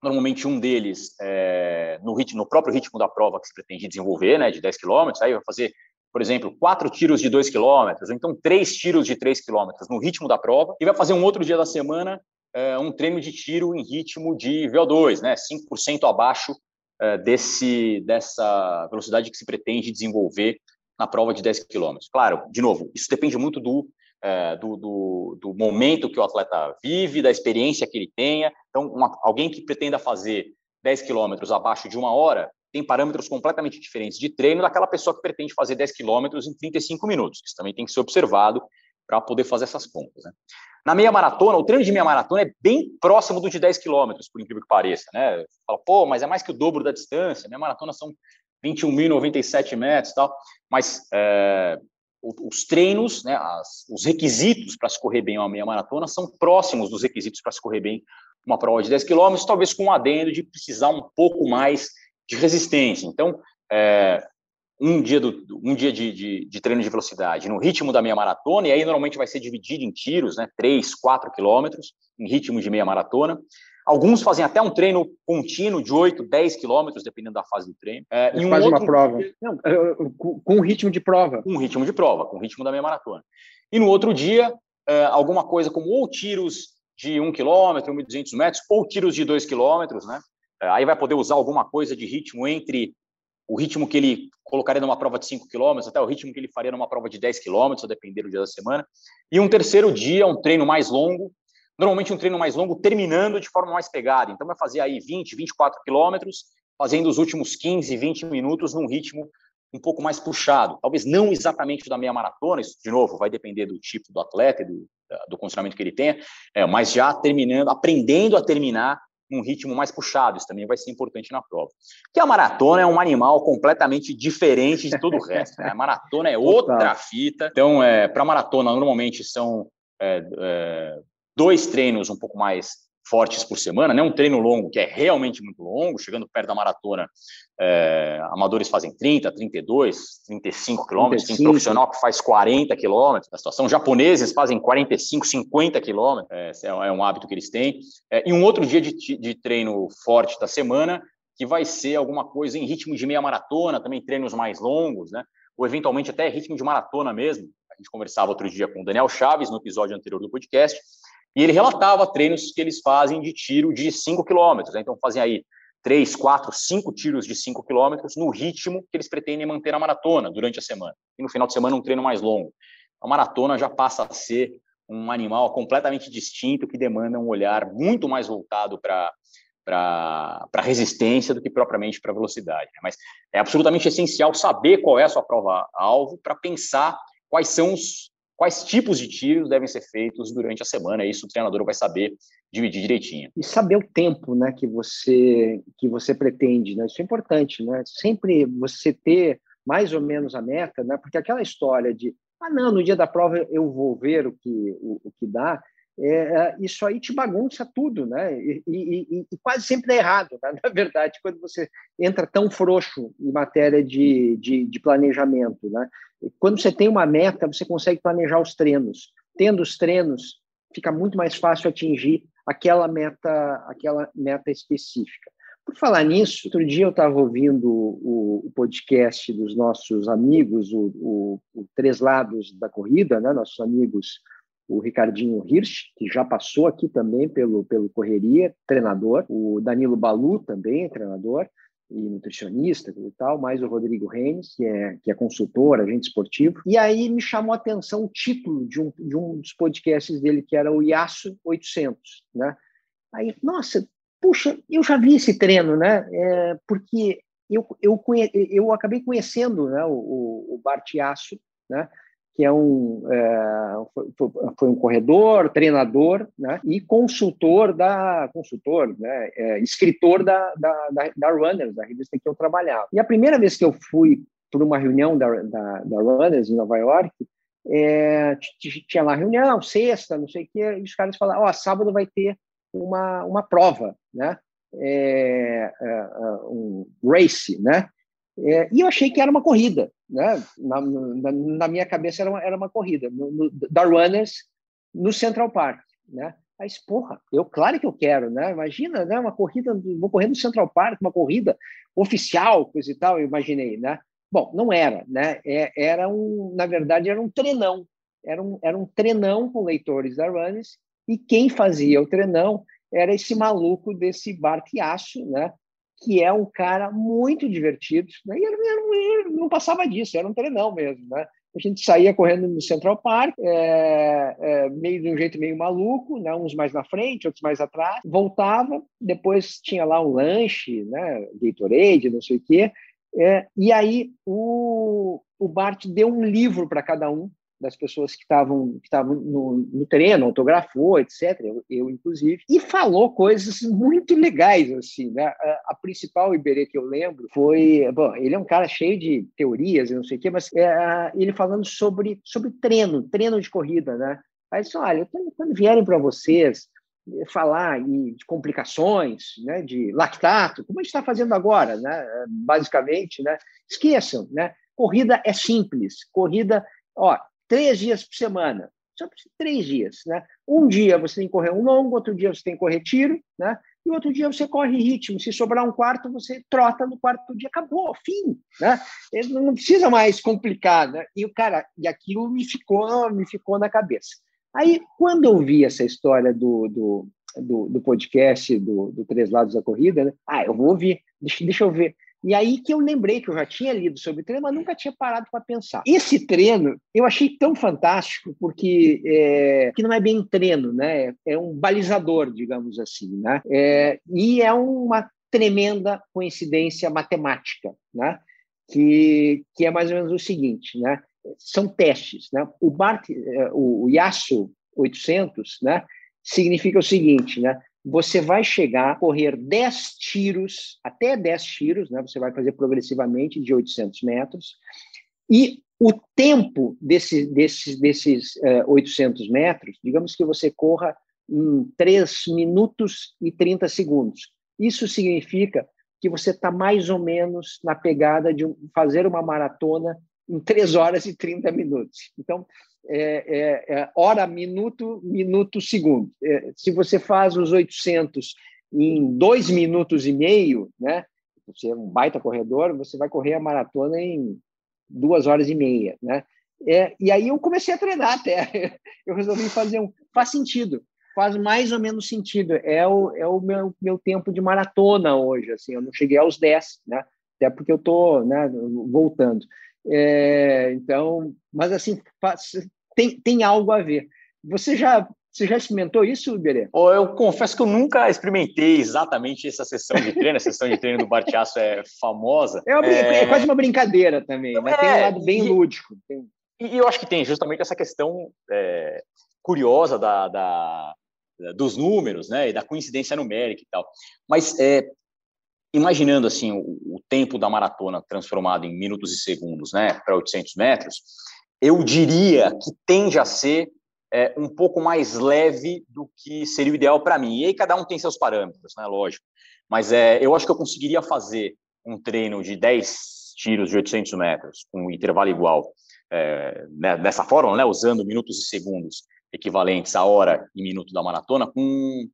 Speaker 2: normalmente um deles é, no, ritmo, no próprio ritmo da prova que se pretende desenvolver, né, de 10 quilômetros, aí vai fazer, por exemplo, quatro tiros de 2 quilômetros, ou então três tiros de 3 quilômetros no ritmo da prova, e vai fazer um outro dia da semana é, um treino de tiro em ritmo de VO2, né, 5% abaixo é, desse, dessa velocidade que se pretende desenvolver na prova de 10 quilômetros. Claro, de novo, isso depende muito do, é, do, do, do, momento que o atleta vive, da experiência que ele tenha. Então, uma, alguém que pretenda fazer 10 quilômetros abaixo de uma hora tem parâmetros completamente diferentes de treino daquela pessoa que pretende fazer 10 quilômetros em 35 minutos. Isso também tem que ser observado para poder fazer essas contas. Né? Na meia maratona, o treino de meia maratona é bem próximo do de 10 quilômetros, por incrível que pareça. Né? Fala, pô, mas é mais que o dobro da distância. Meia maratona são 21.097 metros e tal, mas é, os treinos, né, as, os requisitos para se correr bem uma meia maratona são próximos dos requisitos para se correr bem uma prova de 10 quilômetros, talvez com um adendo de precisar um pouco mais de resistência. Então, é, um dia, do, um dia de, de, de, treino de velocidade no ritmo da meia maratona, e aí normalmente vai ser dividido em tiros, né, 3, 4 quilômetros, em ritmo de meia maratona. Alguns fazem até um treino contínuo de 8, 10 quilômetros, dependendo da fase do treino.
Speaker 1: É, e um faz uma prova. Não, com, com ritmo de prova.
Speaker 2: Com ritmo de prova, com ritmo da meia maratona. E no outro dia, é, alguma coisa como ou tiros de 1 quilômetro, 1.200 metros, ou tiros de 2 quilômetros, né? É, aí vai poder usar alguma coisa de ritmo entre o ritmo que ele colocaria numa prova de 5 quilômetros, até o ritmo que ele faria numa prova de 10 quilômetros, a depender do dia da semana. E um terceiro dia, um treino mais longo, normalmente um treino mais longo, terminando de forma mais pegada. Então, vai fazer aí 20, 24 quilômetros, fazendo os últimos 15, 20 minutos num ritmo um pouco mais puxado. Talvez não exatamente da meia maratona, isso, de novo, vai depender do tipo do atleta e do, do condicionamento que ele tenha, é, mas já terminando, aprendendo a terminar num ritmo mais puxado, isso também vai ser importante na prova. Que a maratona é um animal completamente diferente de todo o resto. Né? A maratona é outra fita. Então, é, para maratona, normalmente são é, é, dois treinos um pouco mais fortes por semana, né? um treino longo que é realmente muito longo, chegando perto da maratona, é, amadores fazem 30, 32, 35 quilômetros, tem profissional que faz 40 quilômetros, a situação, japoneses fazem 45, 50 quilômetros, é, é, um hábito que eles têm, é, e um outro dia de, de treino forte da semana, que vai ser alguma coisa em ritmo de meia maratona, também treinos mais longos, né? ou eventualmente até ritmo de maratona mesmo, a gente conversava outro dia com o Daniel Chaves, no episódio anterior do podcast, e ele relatava treinos que eles fazem de tiro de 5 quilômetros. Né? Então, fazem aí 3, 4, 5 tiros de 5 quilômetros no ritmo que eles pretendem manter a maratona durante a semana. E no final de semana, um treino mais longo. A maratona já passa a ser um animal completamente distinto que demanda um olhar muito mais voltado para para resistência do que propriamente para velocidade. Né? Mas é absolutamente essencial saber qual é a sua prova-alvo para pensar quais são os, quais tipos de tiros devem ser feitos durante a semana. Isso o treinador vai saber dividir direitinho.
Speaker 1: E saber o tempo, né, que você que você pretende, né? Isso é importante, né? Sempre você ter mais ou menos a meta, né? Porque aquela história de ah, não, no dia da prova eu vou ver o que o, o que dá, é, é, isso aí te bagunça tudo, né? E, e, e, quase sempre dá errado, né? <laughs> na verdade, quando você entra tão frouxo em matéria de, de, de, planejamento, né? Quando você tem uma meta, você consegue planejar os treinos. Tendo os treinos, fica muito mais fácil atingir aquela meta, aquela meta específica. Por falar nisso, outro dia eu estava ouvindo o, o, podcast dos nossos amigos, o, o, o Três Lados da Corrida, né? nossos amigos o Ricardinho Hirsch, que já passou aqui também pelo, pelo Correria, treinador, o Danilo Balu também, treinador e nutricionista e tal, mais o Rodrigo Reis, que é, que é consultor, agente esportivo. E aí me chamou a atenção o título de um, de um dos podcasts dele, que era o IASO 800, né? Aí, nossa, puxa, eu já vi esse treino, né? É, porque eu, eu, conhe, eu acabei conhecendo né, o, o Bart Iasso, né? Que é um, é, foi, um corredor, treinador né, e consultor da consultor, né, é, escritor da, da, da, da, Runners, da revista que eu trabalhava. E a primeira vez que eu fui para uma reunião da, da, da, Runners em Nova York, é, tinha lá reunião, sexta, não sei o quê, e os caras falaram, ó, oh, sábado vai ter uma, uma prova, né? É, é, é um race, né? E eu achei que era uma corrida, né? Na, na, na minha cabeça era uma, era uma corrida no, no, da Runners no Central Park, né? Mas, porra, eu claro que eu quero, né? Imagina, né? Uma corrida, vou correr no Central Park, uma corrida oficial, coisa e tal, eu imaginei, né? Bom, não era, né? É, era um, na verdade, era um treinão, era um, era um treinão com leitores da Runners e quem fazia o treinão era esse maluco desse barqueaço, né? Que é um cara muito divertido, né? e não passava disso, era um treinão mesmo, né? A gente saía correndo no Central Park, é, é, meio de um jeito meio maluco, né? uns mais na frente, outros mais atrás, voltava, depois tinha lá um lanche, né? Gatorade, não sei o quê, é, e aí o, o Bart deu um livro para cada um, das pessoas que estavam que estavam no, no treino, autografou, etc. Eu, eu, inclusive, e falou coisas muito legais assim, né? A, a, principal Iberê que eu lembro foi, bom, ele é um cara cheio de teorias, não sei o quê, mas é, ele falando sobre sobre treino, treino de corrida, né? Aí disse, olha, quando vierem para vocês falar de complicações, né, de lactato, como a gente está fazendo agora, né, basicamente, né, esqueçam, né, corrida é simples, corrida, ó, três dias por semana. Só três dias, né? Um dia você tem que correr um longo, outro dia você tem que correr tiro, né? E outro dia você corre ritmo. Se sobrar um quarto, você trota no quarto dia. Acabou, fim, né? Ele não precisa mais complicar, né? E o cara, e aquilo me ficou, me ficou na cabeça. Aí, quando eu vi essa história do, do, do, do podcast do, do Três Lados da Corrida, né? Ah, eu vou ouvir, deixa, deixa eu ver. E aí que eu lembrei que eu já tinha lido sobre treino, mas nunca tinha parado para pensar. Esse treino eu achei tão fantástico porque é, que não é bem treino, né? É um balizador, digamos assim, né? É, e é uma tremenda coincidência matemática, né? Que, que é mais ou menos o seguinte, né? São testes, né? O Bart, é, o Yasu 800, né? Significa o seguinte, né? Você vai chegar a correr 10 tiros, até 10 tiros, né? você vai fazer progressivamente de 800 metros, e o tempo desse, desse, desses uh, eh, 800 metros, digamos que você corra em 3 minutos e 30 segundos. Isso significa que você está mais ou menos na pegada de fazer uma maratona em 3 horas e 30 minutos. Então, é, é, é, hora, minuto, minuto, segundo. É, se você faz os 800 em dois minutos e meio, né? Você é um baita corredor, você vai correr a maratona em duas horas e meia, né? É, e aí eu comecei a treinar até. <laughs> Eu resolvi fazer um. Faz sentido, faz mais ou menos sentido. É o, é o meu, meu tempo de maratona hoje. Assim, eu não cheguei aos 10, né? Até porque eu estou né, voltando. É, então, mas assim, tem, tem algo a ver. Você já você já experimentou isso, Iberê?
Speaker 2: Eu confesso que eu nunca experimentei exatamente essa sessão de treino. A sessão de treino do Bartiaço é famosa.
Speaker 1: É, uma, é... é, quase uma brincadeira também, né? É, tem um lado bem e, lúdico. Tem...
Speaker 2: E eu acho que tem justamente essa questão é, curiosa da, da, dos números, né? E da coincidência numérica e tal. Mas é, imaginando assim o, o, tempo da maratona transformado em minutos e segundos, né? Para 800 metros eu diria que tende a ser é, um pouco mais leve do que seria o ideal para mim. E aí cada um tem seus parâmetros, né? Lógico. Mas é, eu acho que eu conseguiria fazer um treino de 10 tiros de 800 metros com um intervalo igual é, né, dessa forma, né? Usando minutos e segundos equivalentes à hora e minuto da maratona com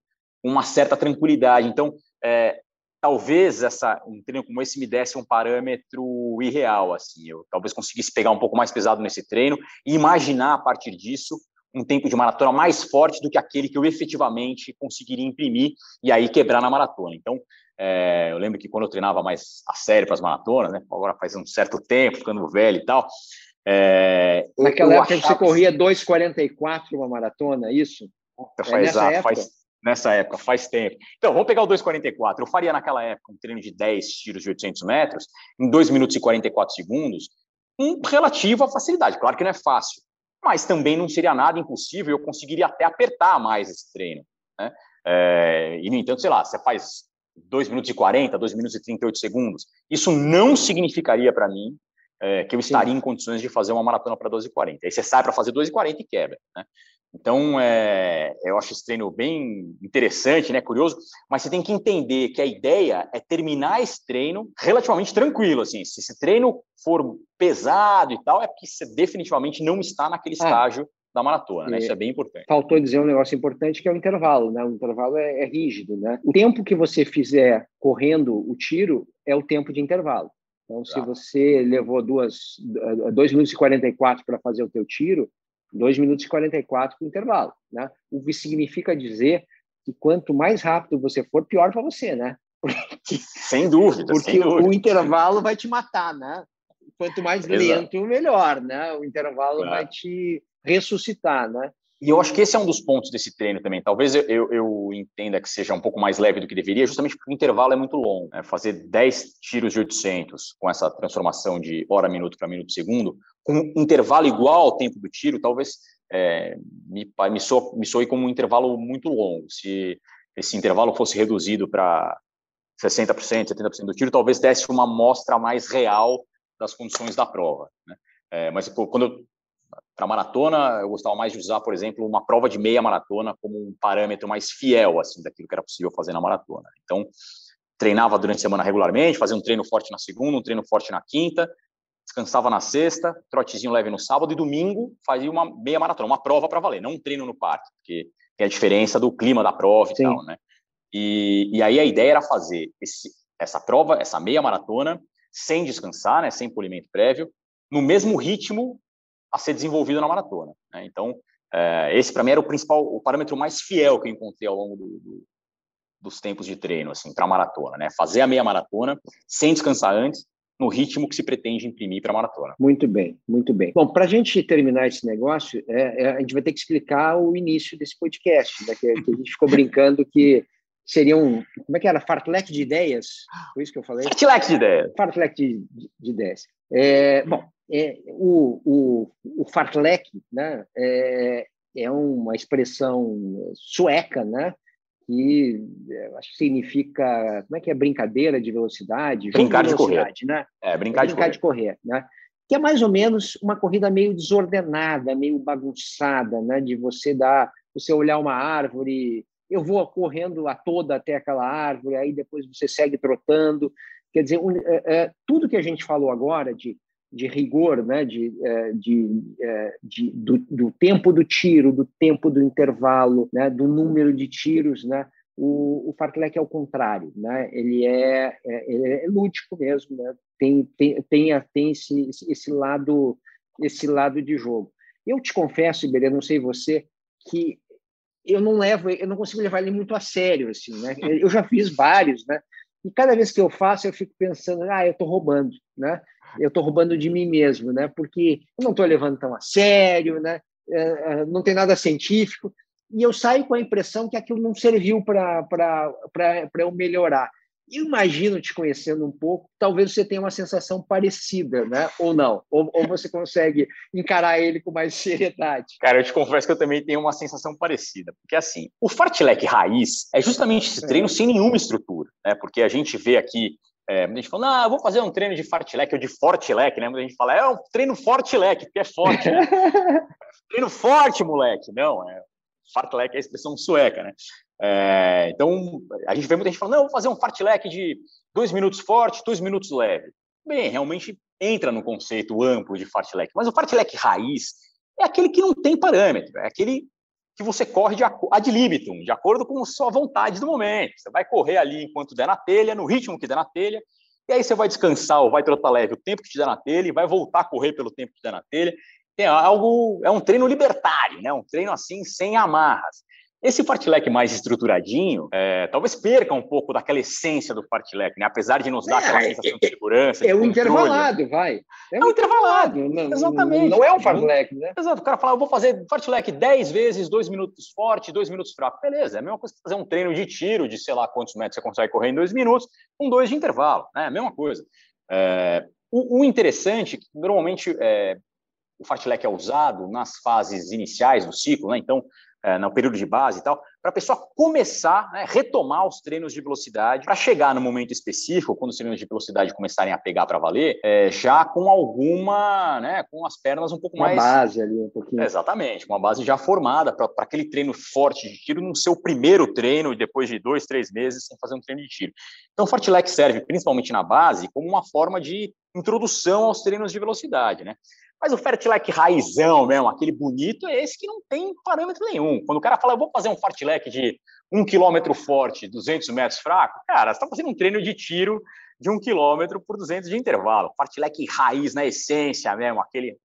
Speaker 2: uma certa tranquilidade. Então, é, talvez essa um treino como esse me desse um parâmetro irreal assim. Eu talvez conseguisse pegar um pouco mais pesado nesse treino e imaginar a partir disso um tempo de maratona mais forte do que aquele que eu efetivamente conseguiria imprimir e aí quebrar na maratona. Então é, eu lembro que quando eu treinava mais a sério para as maratonas né agora faz um certo tempo ficando velho e tal
Speaker 1: é, naquela época você corria 2,44 uma maratona é isso?
Speaker 2: Faz, é faz nessa época, faz tempo. Então, vamos pegar o 2,44. Eu faria naquela época um treino de 10 tiros de 800 metros, em 2 minutos e 44 segundos, com relativa facilidade. Claro que não é fácil, mas também não seria nada impossível, eu conseguiria até apertar mais esse treino. Né? É, e, no entanto, sei lá, você faz 2 minutos e 40, 2 minutos e 38 segundos. Isso não significaria para mim é, que eu estaria Sim. em condições de fazer uma maratona para 12,40. Aí você sai para fazer 2,40 e quebra. Né? Então, é, eu acho esse treino bem interessante, né, curioso, mas você tem que entender que a ideia é terminar esse treino relativamente tranquilo, assim, se esse treino for pesado e tal, é porque você definitivamente não está naquele ah, estágio da maratona, né? Isso é bem importante.
Speaker 1: Faltou dizer um negócio importante que é o intervalo, né? O intervalo é, é rígido, né? O tempo que você fizer correndo o tiro é o tempo de intervalo. Então, se você levou duas, 2 minutos e 44 para fazer o teu tiro, 2 minutos e 44 para o intervalo. Né? O que significa dizer que quanto mais rápido você for, pior para você, né? <laughs>
Speaker 2: Porque, sem dúvida.
Speaker 1: Porque
Speaker 2: sem dúvida.
Speaker 1: o intervalo vai te matar, né? Quanto mais Exato. lento, melhor, né? O intervalo claro. vai te ressuscitar, né?
Speaker 2: E eu acho que esse é um dos pontos desse treino também. Talvez eu, eu, eu, entenda que seja um pouco mais leve do que deveria, justamente porque o intervalo é muito longo. Né? Fazer 10 tiros de 800 com essa transformação de hora, minuto para minuto, segundo, com um intervalo igual ao tempo do tiro, talvez é, me, me, soe, me soe como um intervalo muito longo. Se esse intervalo fosse reduzido para 60%, 70% do tiro, talvez desse uma amostra mais real das condições da prova. Né? É, mas quando eu para maratona, eu gostava mais de usar, por exemplo, uma prova de meia maratona como um parâmetro mais fiel assim daquilo que era possível fazer na maratona. Então, treinava durante a semana regularmente, fazia um treino forte na segunda, um treino forte na quinta, descansava na sexta, trotezinho leve no sábado e domingo fazia uma meia maratona, uma prova para valer, não um treino no parque, porque tem a diferença do clima da prova e Sim. tal, né? E, e aí a ideia era fazer esse, essa prova, essa meia maratona, sem descansar, né, sem polimento prévio, no mesmo ritmo a ser desenvolvido na maratona. Né? Então, é, esse para mim era o principal, o parâmetro mais fiel que eu encontrei ao longo do, do, dos tempos de treino, assim, para maratona, né? Fazer a meia maratona sem descansar antes, no ritmo que se pretende imprimir para a maratona.
Speaker 1: Muito bem, muito bem. Bom, para a gente terminar esse negócio, é, é, a gente vai ter que explicar o início desse podcast, né? que, que a gente ficou brincando que seria um. Como é que era? Fartlek de ideias? Foi isso que eu falei?
Speaker 2: Fartlek de ideias.
Speaker 1: Fartlek de, de, de ideias. É, bom, é, o, o, o fartlek né, é, é uma expressão sueca, né? que é, acho que significa como é que é brincadeira de velocidade
Speaker 2: brincar de, correr
Speaker 1: né
Speaker 2: é brincar,
Speaker 1: é, brincar de, correr. de correr né que é mais ou menos uma corrida meio desordenada meio bagunçada né de você dar você olhar uma árvore eu vou correndo a toda até aquela árvore aí depois você segue trotando quer dizer é, é, tudo que a gente falou agora de de rigor, né, de, é, de, de do, do, tempo do tiro, do tempo do intervalo, né, do número de tiros, né, o, o fartlek é o contrário, né, ele é, é, ele é lúdico mesmo, né, tem, tem, tem, tem esse, esse lado esse lado de jogo. Eu te confesso, Iberê, não sei você, que eu não levo, eu não consigo levar ele muito a sério, assim, né? Eu já fiz vários, né? E cada vez que eu faço, eu fico pensando, ah, eu estou roubando, né? eu estou roubando de mim mesmo, né? Porque eu não estou levando tão a sério, né? É, é, não tem nada científico e eu saio com a impressão que aquilo não serviu para eu melhorar. Imagino, te conhecendo um pouco, talvez você tenha uma sensação parecida, né? Ou não? Ou, ou você consegue encarar ele com mais <laughs> seriedade?
Speaker 2: Cara, eu te confesso que eu também tenho uma sensação parecida. Porque, assim, o fartlek raiz é justamente esse <laughs> treino é. sem nenhuma estrutura, né? Porque a gente vê aqui é, a gente fala, ah, vou fazer um treino de fartlek ou de fortlek, né? A gente fala, é um treino fortlek, porque é forte. Né? <laughs> treino forte, moleque. Não, é fartlek é a expressão sueca, né? É, então, a gente vê muita gente falando, não, vou fazer um fartlek de dois minutos forte, dois minutos leve. Bem, realmente entra no conceito amplo de fartlek, mas o fartlek raiz é aquele que não tem parâmetro, é aquele que você corre de ad libitum, de acordo com a sua vontade do momento. Você vai correr ali enquanto der na telha, no ritmo que der na telha, e aí você vai descansar ou vai trotar leve o tempo que te der na telha e vai voltar a correr pelo tempo que te der na telha. É algo, é um treino libertário, né? Um treino assim sem amarras. Esse fartlek mais estruturadinho, é, talvez perca um pouco daquela essência do fartlek, né? Apesar de nos dar é, aquela sensação de segurança.
Speaker 1: É, o um intervalado, vai.
Speaker 2: É, é um intervalado.
Speaker 1: intervalado. Exatamente. Não é um fartlek, né?
Speaker 2: Exato. O cara fala, eu vou fazer fartlek 10 vezes, 2 minutos forte, 2 minutos fraco. Beleza, é a mesma coisa que fazer um treino de tiro de sei lá quantos metros você consegue correr em 2 minutos, com 2 de intervalo. Né? É a mesma coisa. É, o, o, interessante, normalmente é, o fartlek é usado nas fases iniciais do ciclo, né? Então, é, no período de base e tal, para a pessoa começar, né, retomar os treinos de velocidade, para chegar no momento específico, quando os treinos de velocidade começarem a pegar para valer, é, já com alguma, né, com as pernas um pouco
Speaker 1: uma
Speaker 2: mais.
Speaker 1: Uma base ali, um pouquinho.
Speaker 2: Exatamente, uma base já formada para aquele treino forte de tiro no seu primeiro treino, depois de dois, três meses sem fazer um treino de tiro. Então, o Fartlek serve principalmente na base como uma forma de introdução aos treinos de velocidade, né? Mas o fartlek raizão mesmo, aquele bonito, é esse que não tem parâmetro nenhum. Quando o cara fala, eu vou fazer um fartlek de um quilômetro forte, 200 metros fraco, cara, você está fazendo um treino de tiro de um quilômetro por 200 de intervalo. Fartlek raiz na essência mesmo, aquele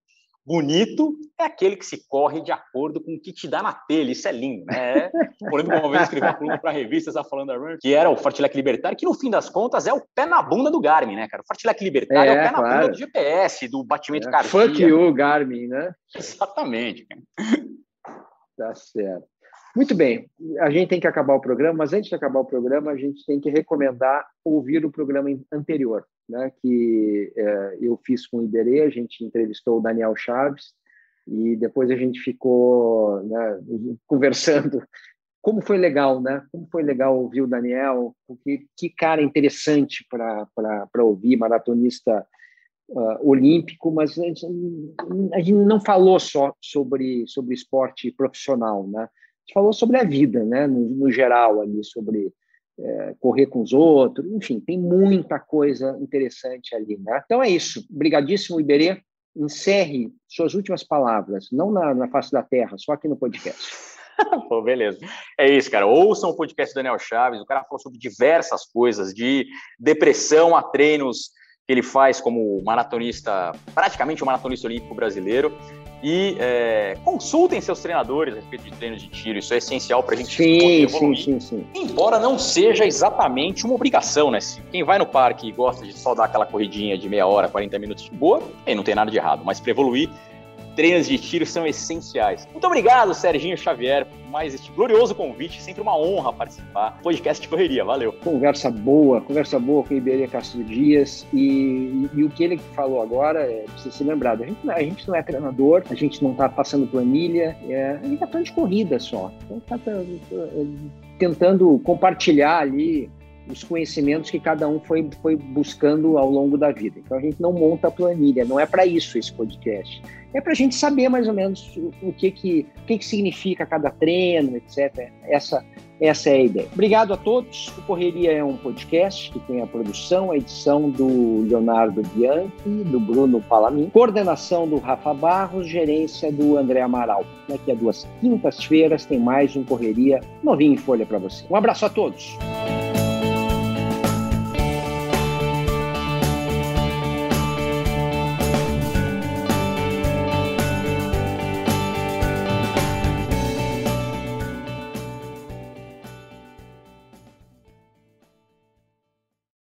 Speaker 2: Bonito é aquele que se corre de acordo com o que te dá na telha. Isso é lindo, né? Por exemplo, uma vez escrevi uma coluna para a revista, está falando da que era o Fartlek Libertário, que no fim das contas é o pé na bunda do Garmin, né, cara? O Fartlek Libertário é, é o pé claro. na bunda do GPS, do batimento é, cardíaco.
Speaker 1: Fuck you, Garmin, né?
Speaker 2: Exatamente.
Speaker 1: Tá certo. Muito bem, a gente tem que acabar o programa, mas antes de acabar o programa, a gente tem que recomendar ouvir o programa anterior, né, que é, eu fiz com o Iberê, a gente entrevistou o Daniel Chaves, e depois a gente ficou né, conversando <laughs> como foi legal, né? Como foi legal ouvir o Daniel, porque que cara interessante para ouvir, maratonista uh, olímpico, mas a gente, a gente, não falou só sobre sobre esporte profissional, né? Gente falou sobre a vida, né, no, no geral ali, sobre é, correr com os outros, enfim, tem muita coisa interessante ali, né? Então é isso. Obrigadíssimo, Iberê. Encerre suas últimas palavras, não na, na face da terra, só aqui no podcast. <laughs>
Speaker 2: Pô, beleza. É isso, cara. Ouçam o podcast do Daniel Chaves. O cara falou sobre diversas coisas, de depressão a treinos que ele faz como maratonista, praticamente um maratonista olímpico brasileiro. E é, consultem seus treinadores a respeito de treinos de tiro, isso é essencial para a gente
Speaker 1: sim, evoluir. Sim, sim, sim.
Speaker 2: Embora não seja exatamente uma obrigação, né? Quem vai no parque e gosta de só dar aquela corridinha de meia hora, 40 minutos de boa, aí não tem nada de errado. Mas para evoluir, treinos de tiro são essenciais. Muito obrigado, Serginho Xavier, por mais este glorioso convite. Sempre uma honra participar. Podcast de correria, valeu.
Speaker 1: Conversa boa, conversa boa com o Iberê Castro Dias. E, e, o que ele falou agora, é, precisa ser lembrado: a gente, a gente não é treinador, a gente não está passando planilha, é, a gente está falando de corrida só. Então, tá, tá, tá, tentando compartilhar ali os conhecimentos que cada um foi, foi buscando ao longo da vida. Então a gente não monta planilha, não é para isso esse podcast. É para a gente saber mais ou menos o, que, que, o que, que significa cada treino, etc. Essa, essa é a ideia. Obrigado a todos. O Correria é um podcast que tem a produção, a edição do Leonardo Bianchi, do Bruno Palamin, coordenação do Rafa Barros, gerência do André Amaral. Daqui a duas quintas-feiras tem mais um Correria novinho em folha para você. Um abraço a todos.